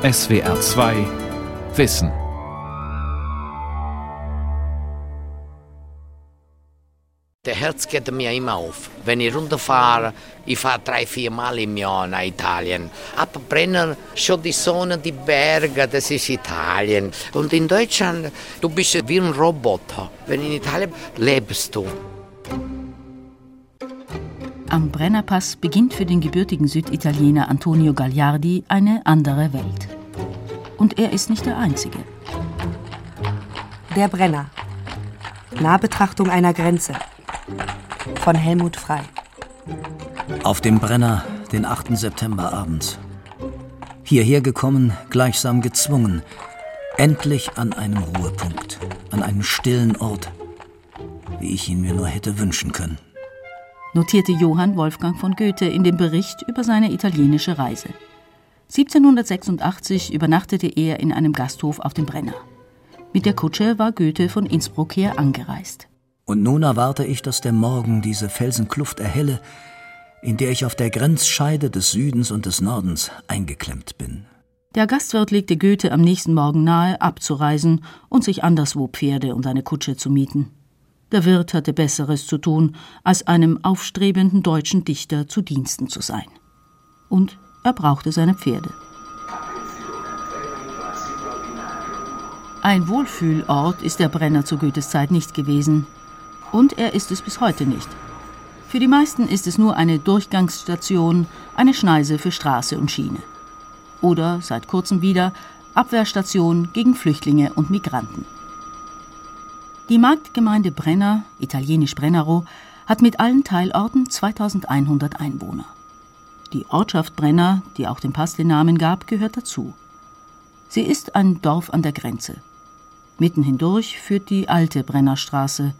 SWR 2 Wissen. Der Herz geht mir immer auf. Wenn ich runterfahre, ich fahre drei, vier Mal im Jahr nach Italien. Aber Brenner, schon die Sonne, die Berge, das ist Italien. Und in Deutschland, du bist wie ein Roboter. Wenn in Italien lebst du. Am Brennerpass beginnt für den gebürtigen Süditaliener Antonio Gagliardi eine andere Welt. Und er ist nicht der Einzige. Der Brenner. Nahbetrachtung einer Grenze. Von Helmut Frei. Auf dem Brenner, den 8. September abends. Hierher gekommen, gleichsam gezwungen. Endlich an einem Ruhepunkt, an einem stillen Ort, wie ich ihn mir nur hätte wünschen können notierte Johann Wolfgang von Goethe in dem Bericht über seine italienische Reise. 1786 übernachtete er in einem Gasthof auf dem Brenner. Mit der Kutsche war Goethe von Innsbruck her angereist. Und nun erwarte ich, dass der Morgen diese Felsenkluft erhelle, in der ich auf der Grenzscheide des Südens und des Nordens eingeklemmt bin. Der Gastwirt legte Goethe am nächsten Morgen nahe, abzureisen und sich anderswo Pferde und eine Kutsche zu mieten. Der Wirt hatte Besseres zu tun, als einem aufstrebenden deutschen Dichter zu Diensten zu sein. Und er brauchte seine Pferde. Ein Wohlfühlort ist der Brenner zu Goethes Zeit nicht gewesen. Und er ist es bis heute nicht. Für die meisten ist es nur eine Durchgangsstation, eine Schneise für Straße und Schiene. Oder seit kurzem wieder Abwehrstation gegen Flüchtlinge und Migranten. Die Marktgemeinde Brenner, italienisch Brennero, hat mit allen Teilorten 2100 Einwohner. Die Ortschaft Brenner, die auch dem Pass den Namen gab, gehört dazu. Sie ist ein Dorf an der Grenze. Mitten hindurch führt die alte Brennerstraße.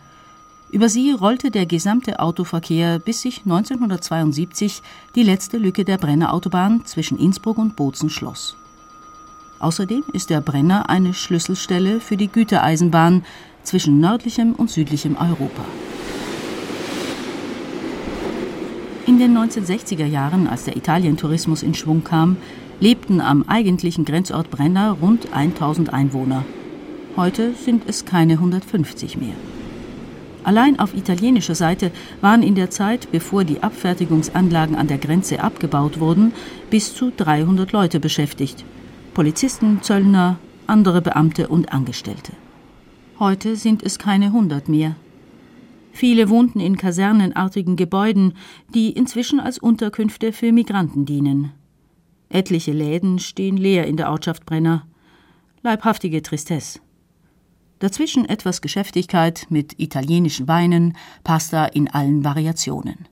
Über sie rollte der gesamte Autoverkehr, bis sich 1972 die letzte Lücke der Brennerautobahn zwischen Innsbruck und Bozen schloss. Außerdem ist der Brenner eine Schlüsselstelle für die Gütereisenbahn, zwischen nördlichem und südlichem Europa. In den 1960er Jahren, als der Italientourismus in Schwung kam, lebten am eigentlichen Grenzort Brenner rund 1000 Einwohner. Heute sind es keine 150 mehr. Allein auf italienischer Seite waren in der Zeit, bevor die Abfertigungsanlagen an der Grenze abgebaut wurden, bis zu 300 Leute beschäftigt. Polizisten, Zöllner, andere Beamte und Angestellte. Heute sind es keine hundert mehr. Viele wohnten in kasernenartigen Gebäuden, die inzwischen als Unterkünfte für Migranten dienen. Etliche Läden stehen leer in der Ortschaft Brenner. Leibhaftige Tristesse. Dazwischen etwas Geschäftigkeit mit italienischen Weinen, Pasta in allen Variationen.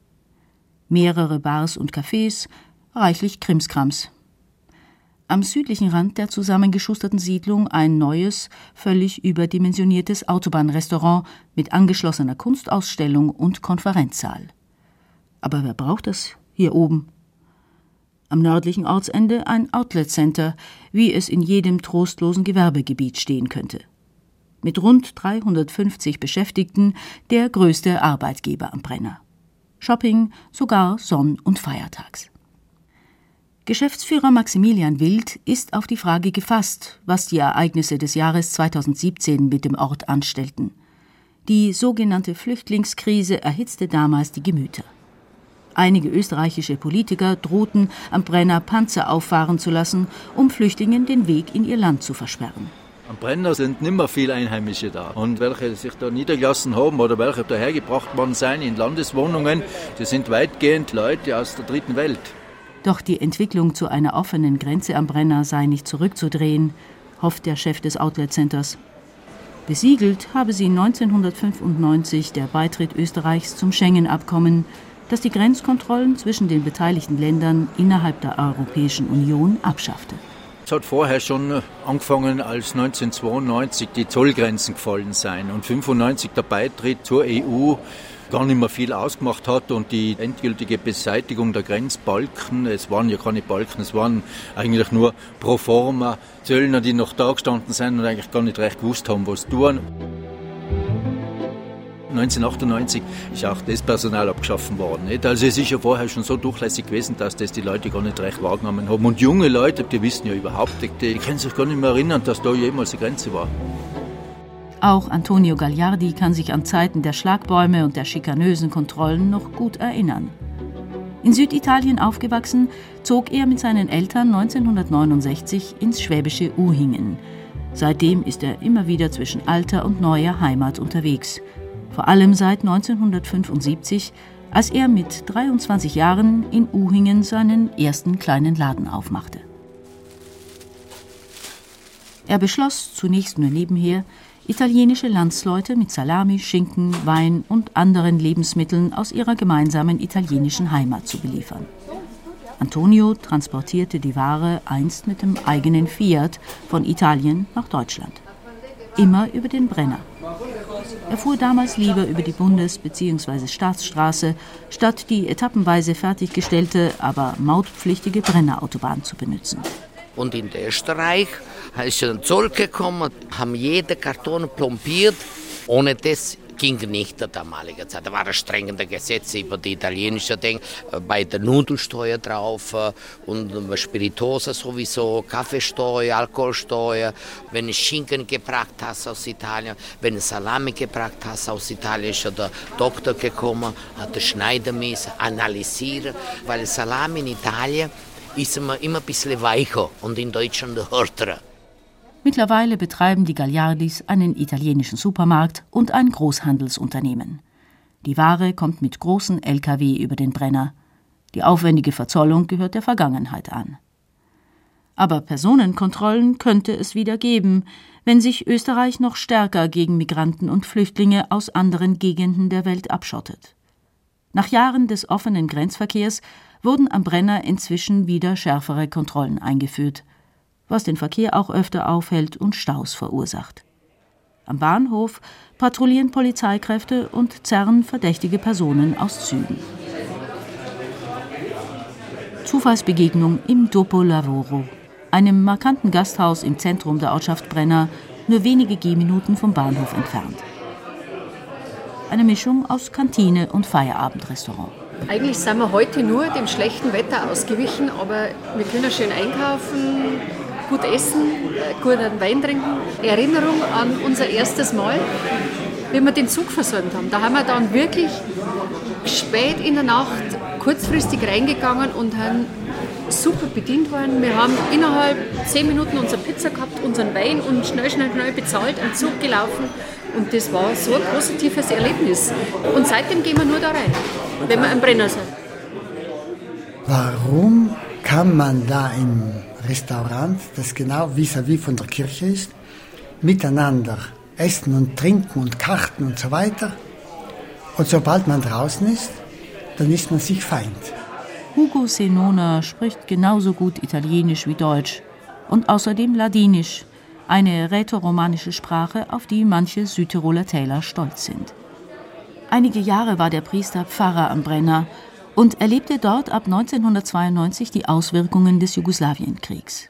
Mehrere Bars und Cafés, reichlich Krimskrams. Am südlichen Rand der zusammengeschusterten Siedlung ein neues, völlig überdimensioniertes Autobahnrestaurant mit angeschlossener Kunstausstellung und Konferenzsaal. Aber wer braucht das hier oben? Am nördlichen Ortsende ein Outlet Center, wie es in jedem trostlosen Gewerbegebiet stehen könnte. Mit rund 350 Beschäftigten der größte Arbeitgeber am Brenner. Shopping sogar sonn- und feiertags. Geschäftsführer Maximilian Wild ist auf die Frage gefasst, was die Ereignisse des Jahres 2017 mit dem Ort anstellten. Die sogenannte Flüchtlingskrise erhitzte damals die Gemüter. Einige österreichische Politiker drohten, am Brenner Panzer auffahren zu lassen, um Flüchtlingen den Weg in ihr Land zu versperren. Am Brenner sind nimmer viele Einheimische da. Und welche sich da niedergelassen haben oder welche dahergebracht worden sind in Landeswohnungen, die sind weitgehend Leute aus der dritten Welt. Doch die Entwicklung zu einer offenen Grenze am Brenner sei nicht zurückzudrehen, hofft der Chef des Outlet Centers. Besiegelt habe sie 1995 der Beitritt Österreichs zum Schengen-Abkommen, das die Grenzkontrollen zwischen den beteiligten Ländern innerhalb der Europäischen Union abschaffte. Es hat vorher schon angefangen, als 1992 die Zollgrenzen gefallen seien und 1995 der Beitritt zur EU gar nicht mehr viel ausgemacht hat und die endgültige Beseitigung der Grenzbalken, es waren ja keine Balken, es waren eigentlich nur pro forma Zöllner, die noch da gestanden sind und eigentlich gar nicht recht gewusst haben, was tun. 1998 ist auch das Personal abgeschaffen worden. Also es ist ja vorher schon so durchlässig gewesen, dass das die Leute gar nicht recht wahrgenommen haben. Und junge Leute, die wissen ja überhaupt nicht, die können sich gar nicht mehr erinnern, dass da jemals eine Grenze war. Auch Antonio Gagliardi kann sich an Zeiten der Schlagbäume und der schikanösen Kontrollen noch gut erinnern. In Süditalien aufgewachsen, zog er mit seinen Eltern 1969 ins schwäbische Uhingen. Seitdem ist er immer wieder zwischen alter und neuer Heimat unterwegs. Vor allem seit 1975, als er mit 23 Jahren in Uhingen seinen ersten kleinen Laden aufmachte. Er beschloss, zunächst nur nebenher, italienische Landsleute mit Salami, Schinken, Wein und anderen Lebensmitteln aus ihrer gemeinsamen italienischen Heimat zu beliefern. Antonio transportierte die Ware einst mit dem eigenen Fiat von Italien nach Deutschland. Immer über den Brenner. Er fuhr damals lieber über die Bundes- bzw. Staatsstraße, statt die etappenweise fertiggestellte, aber mautpflichtige Brennerautobahn zu benutzen. Und in Österreich ist ein Zoll gekommen, haben jede Karton plombiert. Ohne das ging nicht der damalige Zeit. Da waren strengende Gesetze über die italienische Dinge, äh, bei der Nudelsteuer drauf äh, und Spirituosa sowieso, Kaffeesteuer, Alkoholsteuer. Wenn du Schinken gebracht hast aus Italien, wenn du Salami gebracht hast aus Italien, ist der Doktor gekommen, hat den Schneider analysieren, weil Salami in Italien ist immer, immer ein bisschen weicher und in Deutschland härter. Mittlerweile betreiben die Gagliardis einen italienischen Supermarkt und ein Großhandelsunternehmen. Die Ware kommt mit großen Lkw über den Brenner. Die aufwendige Verzollung gehört der Vergangenheit an. Aber Personenkontrollen könnte es wieder geben, wenn sich Österreich noch stärker gegen Migranten und Flüchtlinge aus anderen Gegenden der Welt abschottet. Nach Jahren des offenen Grenzverkehrs wurden am Brenner inzwischen wieder schärfere Kontrollen eingeführt, was den Verkehr auch öfter aufhält und Staus verursacht. Am Bahnhof patrouillieren Polizeikräfte und zerren verdächtige Personen aus Zügen. Zufallsbegegnung im Dopo Lavoro, einem markanten Gasthaus im Zentrum der Ortschaft Brenner, nur wenige Gehminuten vom Bahnhof entfernt. Eine Mischung aus Kantine und Feierabendrestaurant. Eigentlich sind wir heute nur dem schlechten Wetter ausgewichen, aber wir können schön einkaufen, gut essen, guten Wein trinken. Erinnerung an unser erstes Mal, wie wir den Zug versäumt haben. Da haben wir dann wirklich spät in der Nacht kurzfristig reingegangen und haben super bedient worden. Wir haben innerhalb zehn Minuten unsere Pizza gehabt, unseren Wein und schnell, schnell, schnell bezahlt, einen Zug gelaufen. Und das war so ein positives Erlebnis. Und seitdem gehen wir nur da rein wenn wir im Brenner sind. Warum kann man da im Restaurant, das genau vis-à-vis -vis von der Kirche ist, miteinander essen und trinken und karten und so weiter? Und sobald man draußen ist, dann ist man sich Feind. Hugo Senona spricht genauso gut Italienisch wie Deutsch und außerdem Ladinisch, eine rätoromanische Sprache, auf die manche Südtiroler Täler stolz sind. Einige Jahre war der Priester Pfarrer am Brenner und erlebte dort ab 1992 die Auswirkungen des Jugoslawienkriegs.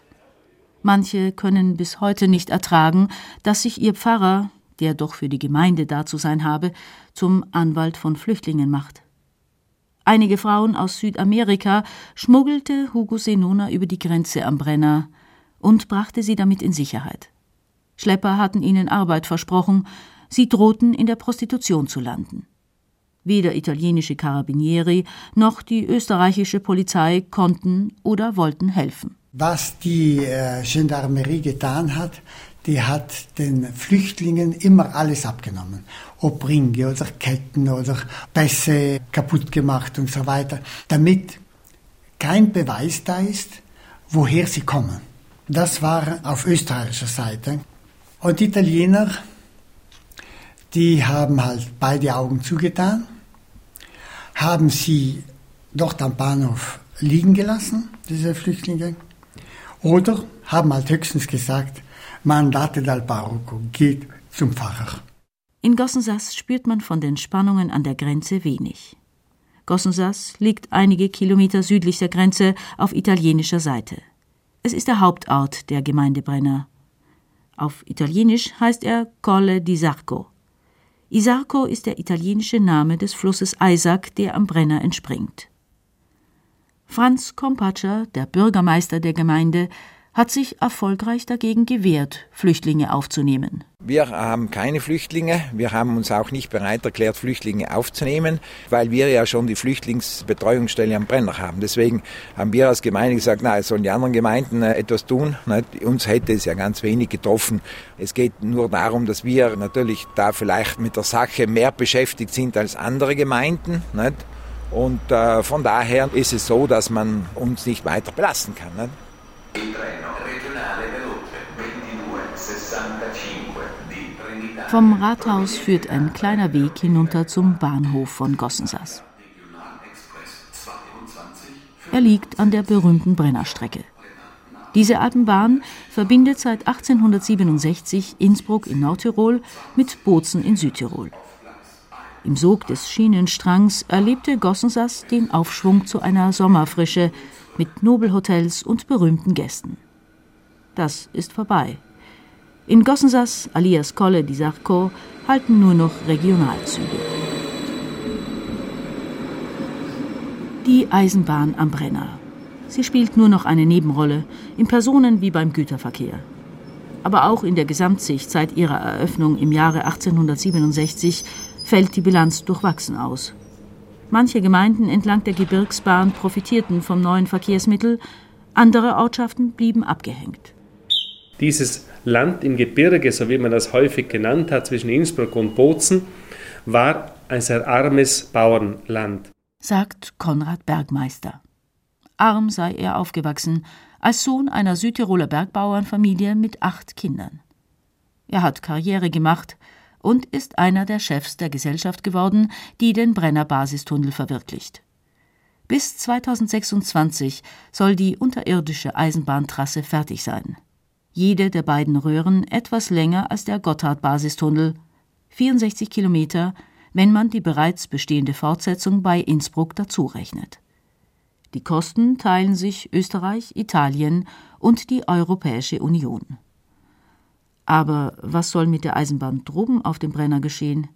Manche können bis heute nicht ertragen, dass sich ihr Pfarrer, der doch für die Gemeinde da zu sein habe, zum Anwalt von Flüchtlingen macht. Einige Frauen aus Südamerika schmuggelte Hugo Senona über die Grenze am Brenner und brachte sie damit in Sicherheit. Schlepper hatten ihnen Arbeit versprochen, Sie drohten in der Prostitution zu landen. Weder italienische Carabinieri noch die österreichische Polizei konnten oder wollten helfen. Was die äh, Gendarmerie getan hat, die hat den Flüchtlingen immer alles abgenommen. Ob Ringe oder Ketten oder Pässe kaputt gemacht und so weiter, damit kein Beweis da ist, woher sie kommen. Das war auf österreichischer Seite. Und die Italiener die haben halt beide Augen zugetan, haben sie dort am Bahnhof liegen gelassen, diese Flüchtlinge, oder haben halt höchstens gesagt, Mandate dal Parroco, geht zum Pfarrer. In Gossensass spürt man von den Spannungen an der Grenze wenig. Gossensass liegt einige Kilometer südlich der Grenze auf italienischer Seite. Es ist der Hauptort der Gemeinde Brenner. Auf Italienisch heißt er Colle di Sarco. Isarco ist der italienische Name des Flusses Eisack, der am Brenner entspringt. Franz Kompatscher, der Bürgermeister der Gemeinde, hat sich erfolgreich dagegen gewehrt, Flüchtlinge aufzunehmen. Wir haben keine Flüchtlinge. Wir haben uns auch nicht bereit erklärt, Flüchtlinge aufzunehmen, weil wir ja schon die Flüchtlingsbetreuungsstelle am Brenner haben. Deswegen haben wir als Gemeinde gesagt, na, sollen die anderen Gemeinden äh, etwas tun. Uns hätte es ja ganz wenig getroffen. Es geht nur darum, dass wir natürlich da vielleicht mit der Sache mehr beschäftigt sind als andere Gemeinden. Und äh, von daher ist es so, dass man uns nicht weiter belassen kann. Vom Rathaus führt ein kleiner Weg hinunter zum Bahnhof von Gossensass. Er liegt an der berühmten Brennerstrecke. Diese Alpenbahn verbindet seit 1867 Innsbruck in Nordtirol mit Bozen in Südtirol. Im Sog des Schienenstrangs erlebte Gossensass den Aufschwung zu einer Sommerfrische mit Nobelhotels und berühmten Gästen. Das ist vorbei. In Gossensass, alias Colle di Sarco, halten nur noch Regionalzüge. Die Eisenbahn am Brenner. Sie spielt nur noch eine Nebenrolle, im Personen- wie beim Güterverkehr. Aber auch in der Gesamtsicht seit ihrer Eröffnung im Jahre 1867 fällt die Bilanz durchwachsen aus. Manche Gemeinden entlang der Gebirgsbahn profitierten vom neuen Verkehrsmittel, andere Ortschaften blieben abgehängt. Dieses Land im Gebirge, so wie man das häufig genannt hat, zwischen Innsbruck und Bozen, war ein sehr armes Bauernland, sagt Konrad Bergmeister. Arm sei er aufgewachsen, als Sohn einer Südtiroler Bergbauernfamilie mit acht Kindern. Er hat Karriere gemacht und ist einer der Chefs der Gesellschaft geworden, die den Brenner Basistunnel verwirklicht. Bis 2026 soll die unterirdische Eisenbahntrasse fertig sein jede der beiden Röhren etwas länger als der Gotthard-Basistunnel, 64 Kilometer, wenn man die bereits bestehende Fortsetzung bei Innsbruck dazurechnet. Die Kosten teilen sich Österreich, Italien und die Europäische Union. Aber was soll mit der Eisenbahn droben auf dem Brenner geschehen?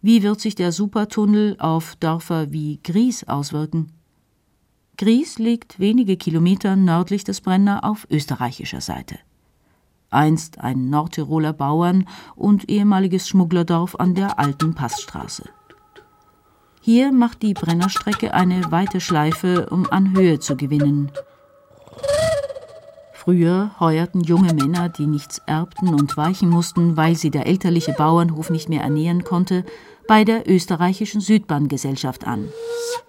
Wie wird sich der Supertunnel auf Dörfer wie Gries auswirken? Gries liegt wenige Kilometer nördlich des Brenner auf österreichischer Seite einst ein Nordtiroler Bauern und ehemaliges Schmugglerdorf an der alten Passstraße. Hier macht die Brennerstrecke eine weite Schleife, um an Höhe zu gewinnen. Früher heuerten junge Männer, die nichts erbten und weichen mussten, weil sie der elterliche Bauernhof nicht mehr ernähren konnte, bei der österreichischen Südbahngesellschaft an.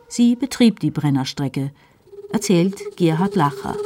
Sie betrieb die Brennerstrecke, erzählt Gerhard Lacher.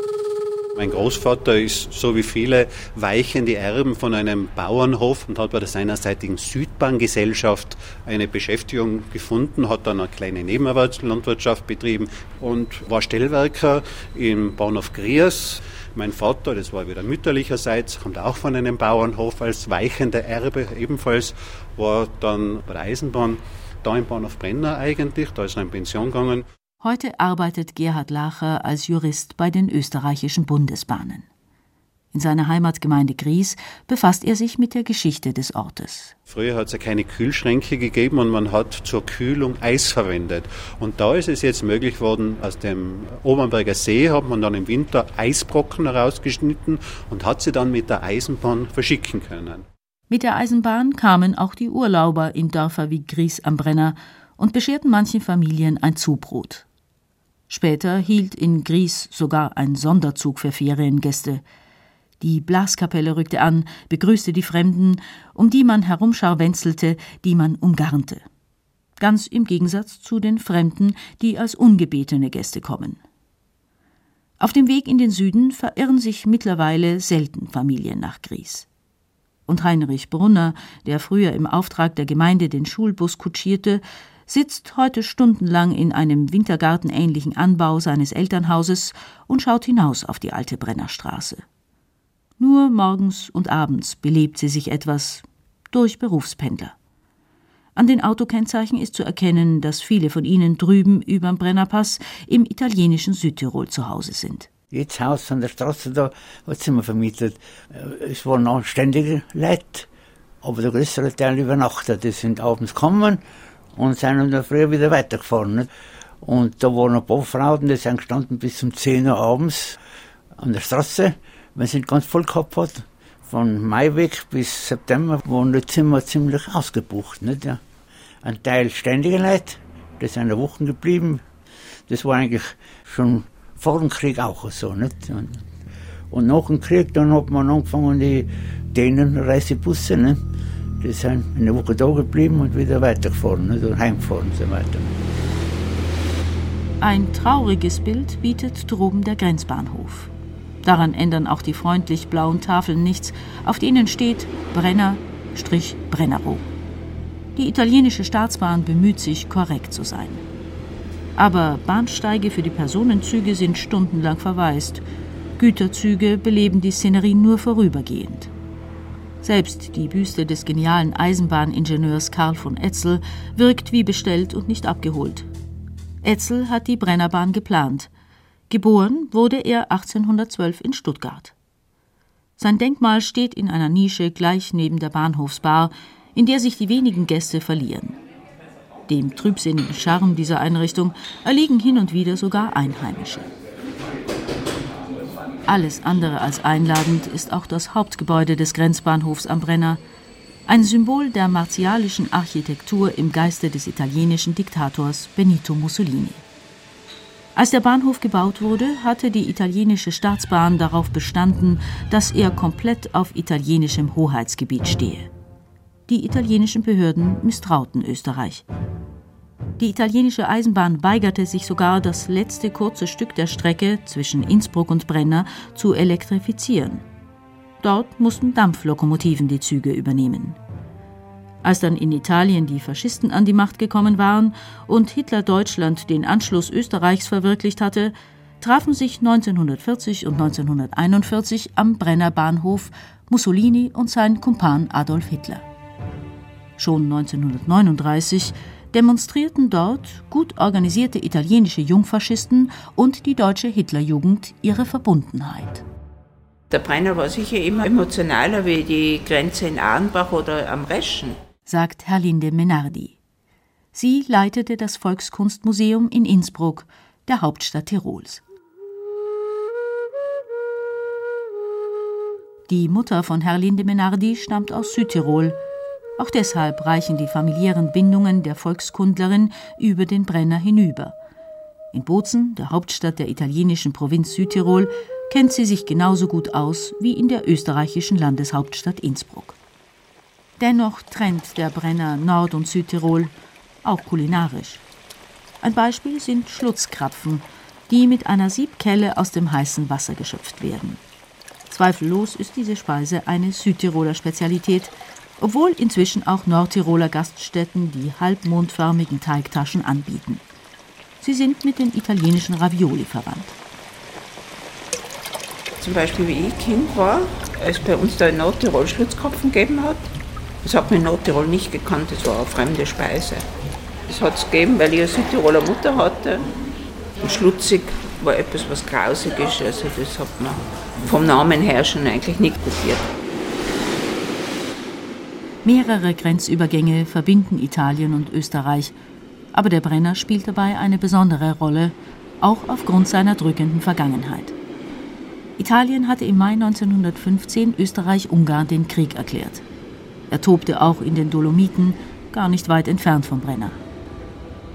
Mein Großvater ist so wie viele weichende Erben von einem Bauernhof und hat bei der seinerseitigen Südbahngesellschaft eine Beschäftigung gefunden, hat dann eine kleine Nebenerwerbslandwirtschaft betrieben und war Stellwerker im Bahnhof Griers. Mein Vater, das war wieder mütterlicherseits, kommt auch von einem Bauernhof als weichender Erbe ebenfalls, war dann bei der Eisenbahn da im Bahnhof Brenner eigentlich, da ist er in Pension gegangen. Heute arbeitet Gerhard Lacher als Jurist bei den österreichischen Bundesbahnen. In seiner Heimatgemeinde Gries befasst er sich mit der Geschichte des Ortes. Früher hat es ja keine Kühlschränke gegeben und man hat zur Kühlung Eis verwendet. Und da ist es jetzt möglich worden, aus dem Obernberger See hat man dann im Winter Eisbrocken herausgeschnitten und hat sie dann mit der Eisenbahn verschicken können. Mit der Eisenbahn kamen auch die Urlauber in Dörfer wie Gries am Brenner und bescherten manchen Familien ein Zubrot. Später hielt in Gries sogar ein Sonderzug für Feriengäste. Die Blaskapelle rückte an, begrüßte die Fremden, um die man herumscharwenzelte, die man umgarnte. Ganz im Gegensatz zu den Fremden, die als ungebetene Gäste kommen. Auf dem Weg in den Süden verirren sich mittlerweile selten Familien nach Gries. Und Heinrich Brunner, der früher im Auftrag der Gemeinde den Schulbus kutschierte, sitzt heute stundenlang in einem wintergartenähnlichen Anbau seines Elternhauses und schaut hinaus auf die alte Brennerstraße. Nur morgens und abends belebt sie sich etwas durch Berufspendler. An den Autokennzeichen ist zu erkennen, dass viele von ihnen drüben überm Brennerpass im italienischen Südtirol zu Hause sind. Jetzt Haus an der Straße da, sind wir vermietet? Es waren anständige Leute Aber der größere Teil übernachtet. Die sind abends gekommen und sind in der Früh wieder weitergefahren. Und da waren ein paar Frauen, die sind gestanden bis um 10 Uhr abends an der Straße, wenn sie ganz voll hat. Von Mai weg bis September waren die Zimmer ziemlich ausgebucht. Nicht? Ja. Ein Teil ständige Leute, die sind eine Woche geblieben. Das war eigentlich schon vor dem Krieg auch so. Nicht? Und, und nach dem Krieg, dann hat man angefangen, die Dänen-Reisebusse, ne? die sind eine Woche da geblieben und wieder weitergefahren nicht? und heimgefahren und so weiter. Ein trauriges Bild bietet droben der Grenzbahnhof. Daran ändern auch die freundlich blauen Tafeln nichts, auf denen steht Brenner, Strich Brennerow. Die italienische Staatsbahn bemüht sich, korrekt zu sein. Aber Bahnsteige für die Personenzüge sind stundenlang verwaist. Güterzüge beleben die Szenerie nur vorübergehend. Selbst die Büste des genialen Eisenbahningenieurs Karl von Etzel wirkt wie bestellt und nicht abgeholt. Etzel hat die Brennerbahn geplant. Geboren wurde er 1812 in Stuttgart. Sein Denkmal steht in einer Nische gleich neben der Bahnhofsbar, in der sich die wenigen Gäste verlieren. Dem trübsinnigen Charme dieser Einrichtung erliegen hin und wieder sogar Einheimische. Alles andere als einladend ist auch das Hauptgebäude des Grenzbahnhofs am Brenner, ein Symbol der martialischen Architektur im Geiste des italienischen Diktators Benito Mussolini. Als der Bahnhof gebaut wurde, hatte die italienische Staatsbahn darauf bestanden, dass er komplett auf italienischem Hoheitsgebiet stehe. Die italienischen Behörden misstrauten Österreich. Die italienische Eisenbahn weigerte sich sogar, das letzte kurze Stück der Strecke zwischen Innsbruck und Brenner zu elektrifizieren. Dort mussten Dampflokomotiven die Züge übernehmen. Als dann in Italien die Faschisten an die Macht gekommen waren und Hitler Deutschland den Anschluss Österreichs verwirklicht hatte, trafen sich 1940 und 1941 am Brenner Bahnhof Mussolini und sein Kumpan Adolf Hitler. Schon 1939 demonstrierten dort gut organisierte italienische Jungfaschisten und die deutsche Hitlerjugend ihre Verbundenheit. Der Brenner war sicher immer emotionaler wie die Grenze in Arnbach oder am Reschen, sagt Herlinde Menardi. Sie leitete das Volkskunstmuseum in Innsbruck, der Hauptstadt Tirols. Die Mutter von Herlinde Menardi stammt aus Südtirol. Auch deshalb reichen die familiären Bindungen der Volkskundlerin über den Brenner hinüber. In Bozen, der Hauptstadt der italienischen Provinz Südtirol, kennt sie sich genauso gut aus wie in der österreichischen Landeshauptstadt Innsbruck. Dennoch trennt der Brenner Nord- und Südtirol, auch kulinarisch. Ein Beispiel sind Schlutzkrapfen, die mit einer Siebkelle aus dem heißen Wasser geschöpft werden. Zweifellos ist diese Speise eine Südtiroler Spezialität, obwohl inzwischen auch Nordtiroler Gaststätten die halbmondförmigen Teigtaschen anbieten. Sie sind mit den italienischen Ravioli verwandt zum Beispiel wie ich Kind war, als bei uns da in Nordtirol Schlutzkopfen gegeben hat. Das hat man in Nordtirol nicht gekannt, das war eine fremde Speise. Das hat es gegeben, weil ich eine Südtiroler Mutter hatte. Und schlutzig war etwas, was grausig ist, also das hat man vom Namen her schon eigentlich nicht kopiert. Mehrere Grenzübergänge verbinden Italien und Österreich, aber der Brenner spielt dabei eine besondere Rolle, auch aufgrund seiner drückenden Vergangenheit. Italien hatte im Mai 1915 Österreich-Ungarn den Krieg erklärt. Er tobte auch in den Dolomiten, gar nicht weit entfernt vom Brenner.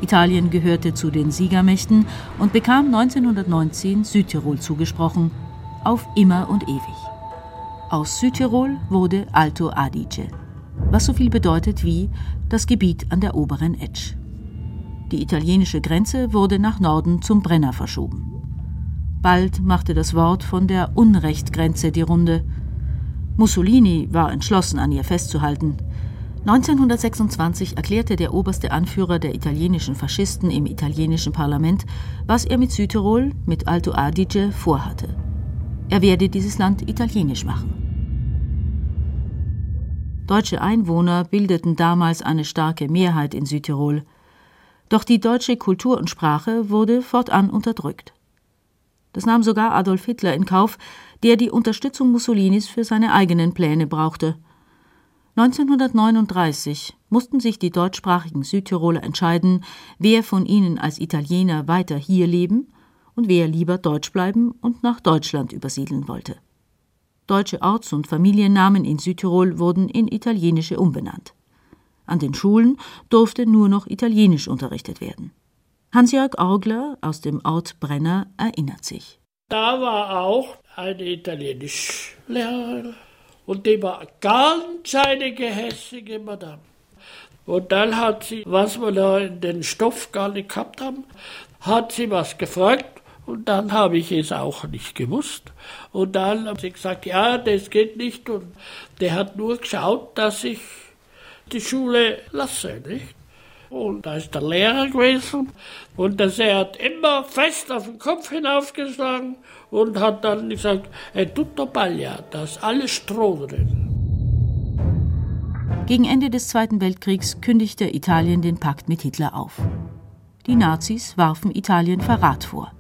Italien gehörte zu den Siegermächten und bekam 1919 Südtirol zugesprochen, auf immer und ewig. Aus Südtirol wurde Alto Adige, was so viel bedeutet wie das Gebiet an der oberen Etsch. Die italienische Grenze wurde nach Norden zum Brenner verschoben. Bald machte das Wort von der Unrechtgrenze die Runde. Mussolini war entschlossen, an ihr festzuhalten. 1926 erklärte der oberste Anführer der italienischen Faschisten im italienischen Parlament, was er mit Südtirol, mit Alto Adige, vorhatte. Er werde dieses Land italienisch machen. Deutsche Einwohner bildeten damals eine starke Mehrheit in Südtirol. Doch die deutsche Kultur und Sprache wurde fortan unterdrückt. Das nahm sogar Adolf Hitler in Kauf, der die Unterstützung Mussolinis für seine eigenen Pläne brauchte. 1939 mussten sich die deutschsprachigen Südtiroler entscheiden, wer von ihnen als Italiener weiter hier leben und wer lieber deutsch bleiben und nach Deutschland übersiedeln wollte. Deutsche Orts- und Familiennamen in Südtirol wurden in italienische umbenannt. An den Schulen durfte nur noch Italienisch unterrichtet werden. Hans-Jörg Orgler aus dem Ort Brenner erinnert sich. Da war auch eine Italienischlehrerin und die war ganz eine gehässige Madame. Und dann hat sie, was wir da in den Stoff gar nicht gehabt haben, hat sie was gefragt und dann habe ich es auch nicht gewusst. Und dann hat sie gesagt, ja, das geht nicht. Und der hat nur geschaut, dass ich die Schule lasse, nicht? Und da ist der Lehrer gewesen und der hat immer fest auf den Kopf hinaufgeschlagen und hat dann gesagt, è tutto paglia, da ist alles Stroh drin. Gegen Ende des Zweiten Weltkriegs kündigte Italien den Pakt mit Hitler auf. Die Nazis warfen Italien Verrat vor.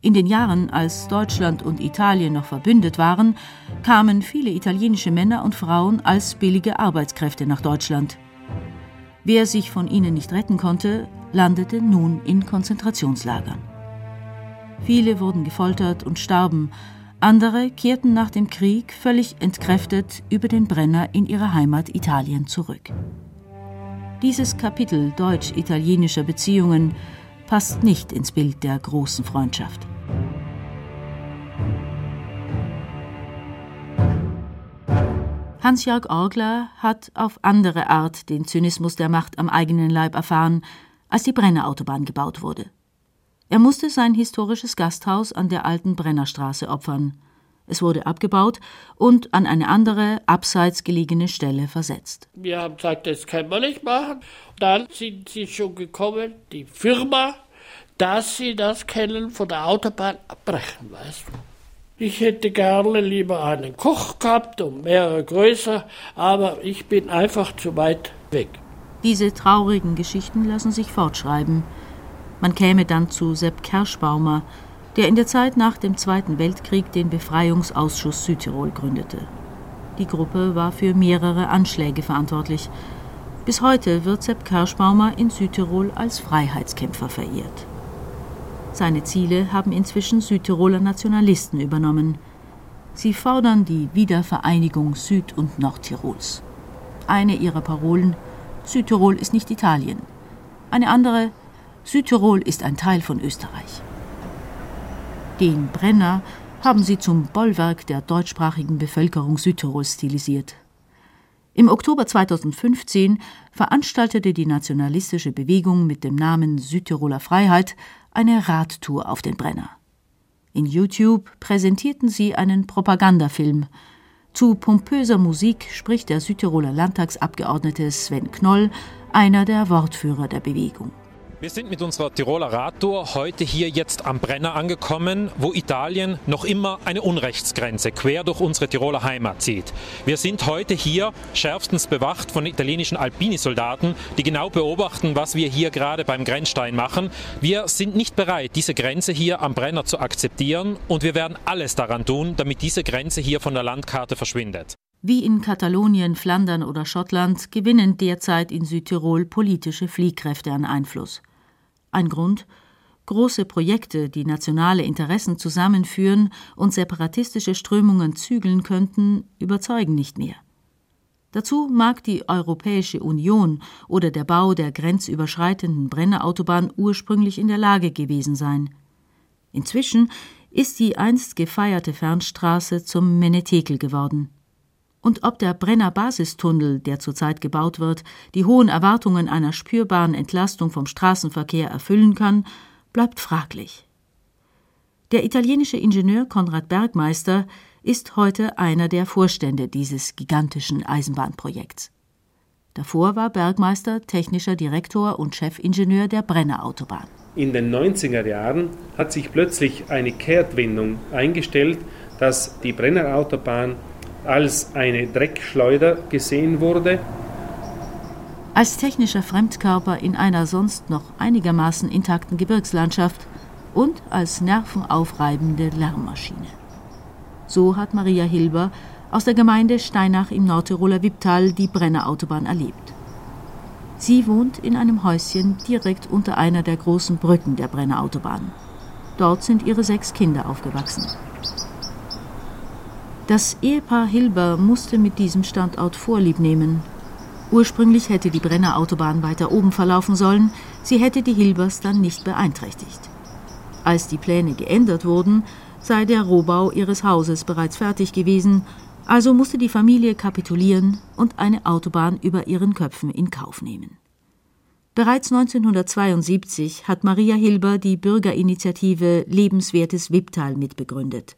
In den Jahren, als Deutschland und Italien noch verbündet waren, kamen viele italienische Männer und Frauen als billige Arbeitskräfte nach Deutschland. Wer sich von ihnen nicht retten konnte, landete nun in Konzentrationslagern. Viele wurden gefoltert und starben, andere kehrten nach dem Krieg völlig entkräftet über den Brenner in ihre Heimat Italien zurück. Dieses Kapitel deutsch-italienischer Beziehungen passt nicht ins Bild der großen Freundschaft. Hans-Jörg Orgler hat auf andere Art den Zynismus der Macht am eigenen Leib erfahren, als die Brennerautobahn gebaut wurde. Er musste sein historisches Gasthaus an der alten Brennerstraße opfern. Es wurde abgebaut und an eine andere, abseits gelegene Stelle versetzt. Wir haben gesagt, das können wir nicht machen. Dann sind sie schon gekommen, die Firma, dass sie das Kennen von der Autobahn abbrechen, weißt du. Ich hätte gerne lieber einen Koch gehabt und mehrere größer, aber ich bin einfach zu weit weg. Diese traurigen Geschichten lassen sich fortschreiben. Man käme dann zu Sepp Kerschbaumer, der in der Zeit nach dem Zweiten Weltkrieg den Befreiungsausschuss Südtirol gründete. Die Gruppe war für mehrere Anschläge verantwortlich. Bis heute wird Sepp Kerschbaumer in Südtirol als Freiheitskämpfer verehrt. Seine Ziele haben inzwischen Südtiroler Nationalisten übernommen. Sie fordern die Wiedervereinigung Süd- und Nordtirols. Eine ihrer Parolen Südtirol ist nicht Italien. Eine andere Südtirol ist ein Teil von Österreich. Den Brenner haben sie zum Bollwerk der deutschsprachigen Bevölkerung Südtirols stilisiert. Im Oktober 2015 veranstaltete die nationalistische Bewegung mit dem Namen Südtiroler Freiheit eine Radtour auf den Brenner. In YouTube präsentierten sie einen Propagandafilm. Zu pompöser Musik spricht der Südtiroler Landtagsabgeordnete Sven Knoll, einer der Wortführer der Bewegung. Wir sind mit unserer Tiroler Radtour heute hier jetzt am Brenner angekommen, wo Italien noch immer eine Unrechtsgrenze quer durch unsere Tiroler Heimat zieht. Wir sind heute hier schärfstens bewacht von italienischen Alpini-Soldaten, die genau beobachten, was wir hier gerade beim Grenzstein machen. Wir sind nicht bereit, diese Grenze hier am Brenner zu akzeptieren und wir werden alles daran tun, damit diese Grenze hier von der Landkarte verschwindet. Wie in Katalonien, Flandern oder Schottland gewinnen derzeit in Südtirol politische Fliehkräfte an Einfluss. Ein Grund große Projekte, die nationale Interessen zusammenführen und separatistische Strömungen zügeln könnten, überzeugen nicht mehr. Dazu mag die Europäische Union oder der Bau der grenzüberschreitenden Brennerautobahn ursprünglich in der Lage gewesen sein. Inzwischen ist die einst gefeierte Fernstraße zum Menetekel geworden. Und ob der Brenner Basistunnel, der zurzeit gebaut wird, die hohen Erwartungen einer spürbaren Entlastung vom Straßenverkehr erfüllen kann, bleibt fraglich. Der italienische Ingenieur Konrad Bergmeister ist heute einer der Vorstände dieses gigantischen Eisenbahnprojekts. Davor war Bergmeister technischer Direktor und Chefingenieur der Brennerautobahn. In den 90er Jahren hat sich plötzlich eine Kehrtwendung eingestellt, dass die Brennerautobahn als eine Dreckschleuder gesehen wurde. Als technischer Fremdkörper in einer sonst noch einigermaßen intakten Gebirgslandschaft und als nervenaufreibende Lärmmaschine. So hat Maria Hilber aus der Gemeinde Steinach im Nordtiroler Wipptal die Brennerautobahn erlebt. Sie wohnt in einem Häuschen direkt unter einer der großen Brücken der Brennerautobahn. Dort sind ihre sechs Kinder aufgewachsen. Das Ehepaar Hilber musste mit diesem Standort Vorlieb nehmen. Ursprünglich hätte die Brennerautobahn weiter oben verlaufen sollen, sie hätte die Hilbers dann nicht beeinträchtigt. Als die Pläne geändert wurden, sei der Rohbau ihres Hauses bereits fertig gewesen, also musste die Familie kapitulieren und eine Autobahn über ihren Köpfen in Kauf nehmen. Bereits 1972 hat Maria Hilber die Bürgerinitiative Lebenswertes Wipptal mitbegründet.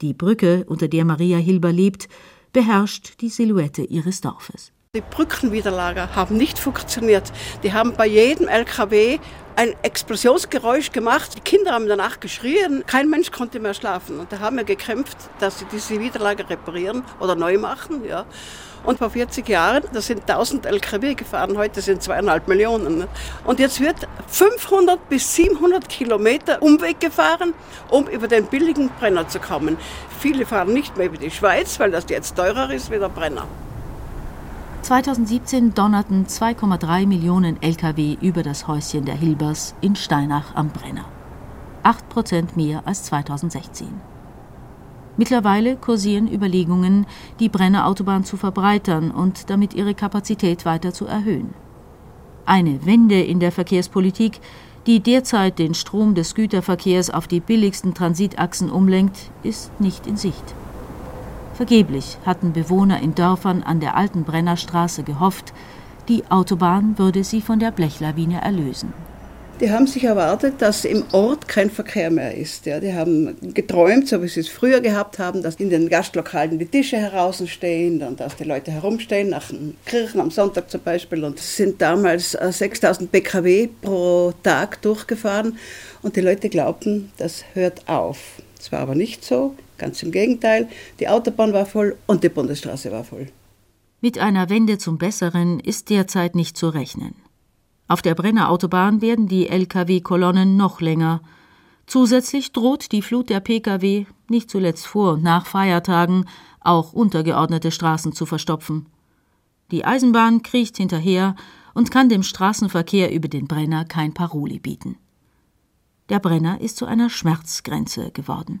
Die Brücke, unter der Maria Hilber lebt, beherrscht die Silhouette ihres Dorfes. Die Brückenwiderlager haben nicht funktioniert. Die haben bei jedem LKW ein Explosionsgeräusch gemacht. Die Kinder haben danach geschrien. Kein Mensch konnte mehr schlafen. Und da haben wir gekämpft, dass sie diese Widerlager reparieren oder neu machen. Ja. Und vor 40 Jahren, da sind 1000 LKW gefahren, heute sind zweieinhalb Millionen. Und jetzt wird 500 bis 700 Kilometer Umweg gefahren, um über den billigen Brenner zu kommen. Viele fahren nicht mehr über die Schweiz, weil das jetzt teurer ist wie der Brenner. 2017 donnerten 2,3 Millionen Lkw über das Häuschen der Hilbers in Steinach am Brenner. 8 Prozent mehr als 2016. Mittlerweile kursieren Überlegungen, die Brennerautobahn zu verbreitern und damit ihre Kapazität weiter zu erhöhen. Eine Wende in der Verkehrspolitik, die derzeit den Strom des Güterverkehrs auf die billigsten Transitachsen umlenkt, ist nicht in Sicht. Vergeblich hatten Bewohner in Dörfern an der alten Brennerstraße gehofft, die Autobahn würde sie von der Blechlawine erlösen. Die haben sich erwartet, dass im Ort kein Verkehr mehr ist. Ja, die haben geträumt, so wie sie es früher gehabt haben, dass in den Gastlokalen die Tische heraus stehen und dass die Leute herumstehen, nach den Kirchen am Sonntag zum Beispiel. Und es sind damals 6000 äh, PKW pro Tag durchgefahren und die Leute glaubten, das hört auf. Es war aber nicht so. Ganz im Gegenteil, die Autobahn war voll und die Bundesstraße war voll. Mit einer Wende zum Besseren ist derzeit nicht zu rechnen. Auf der Brenner Autobahn werden die Lkw-Kolonnen noch länger. Zusätzlich droht die Flut der Pkw, nicht zuletzt vor und nach Feiertagen, auch untergeordnete Straßen zu verstopfen. Die Eisenbahn kriecht hinterher und kann dem Straßenverkehr über den Brenner kein Paroli bieten. Der Brenner ist zu einer Schmerzgrenze geworden.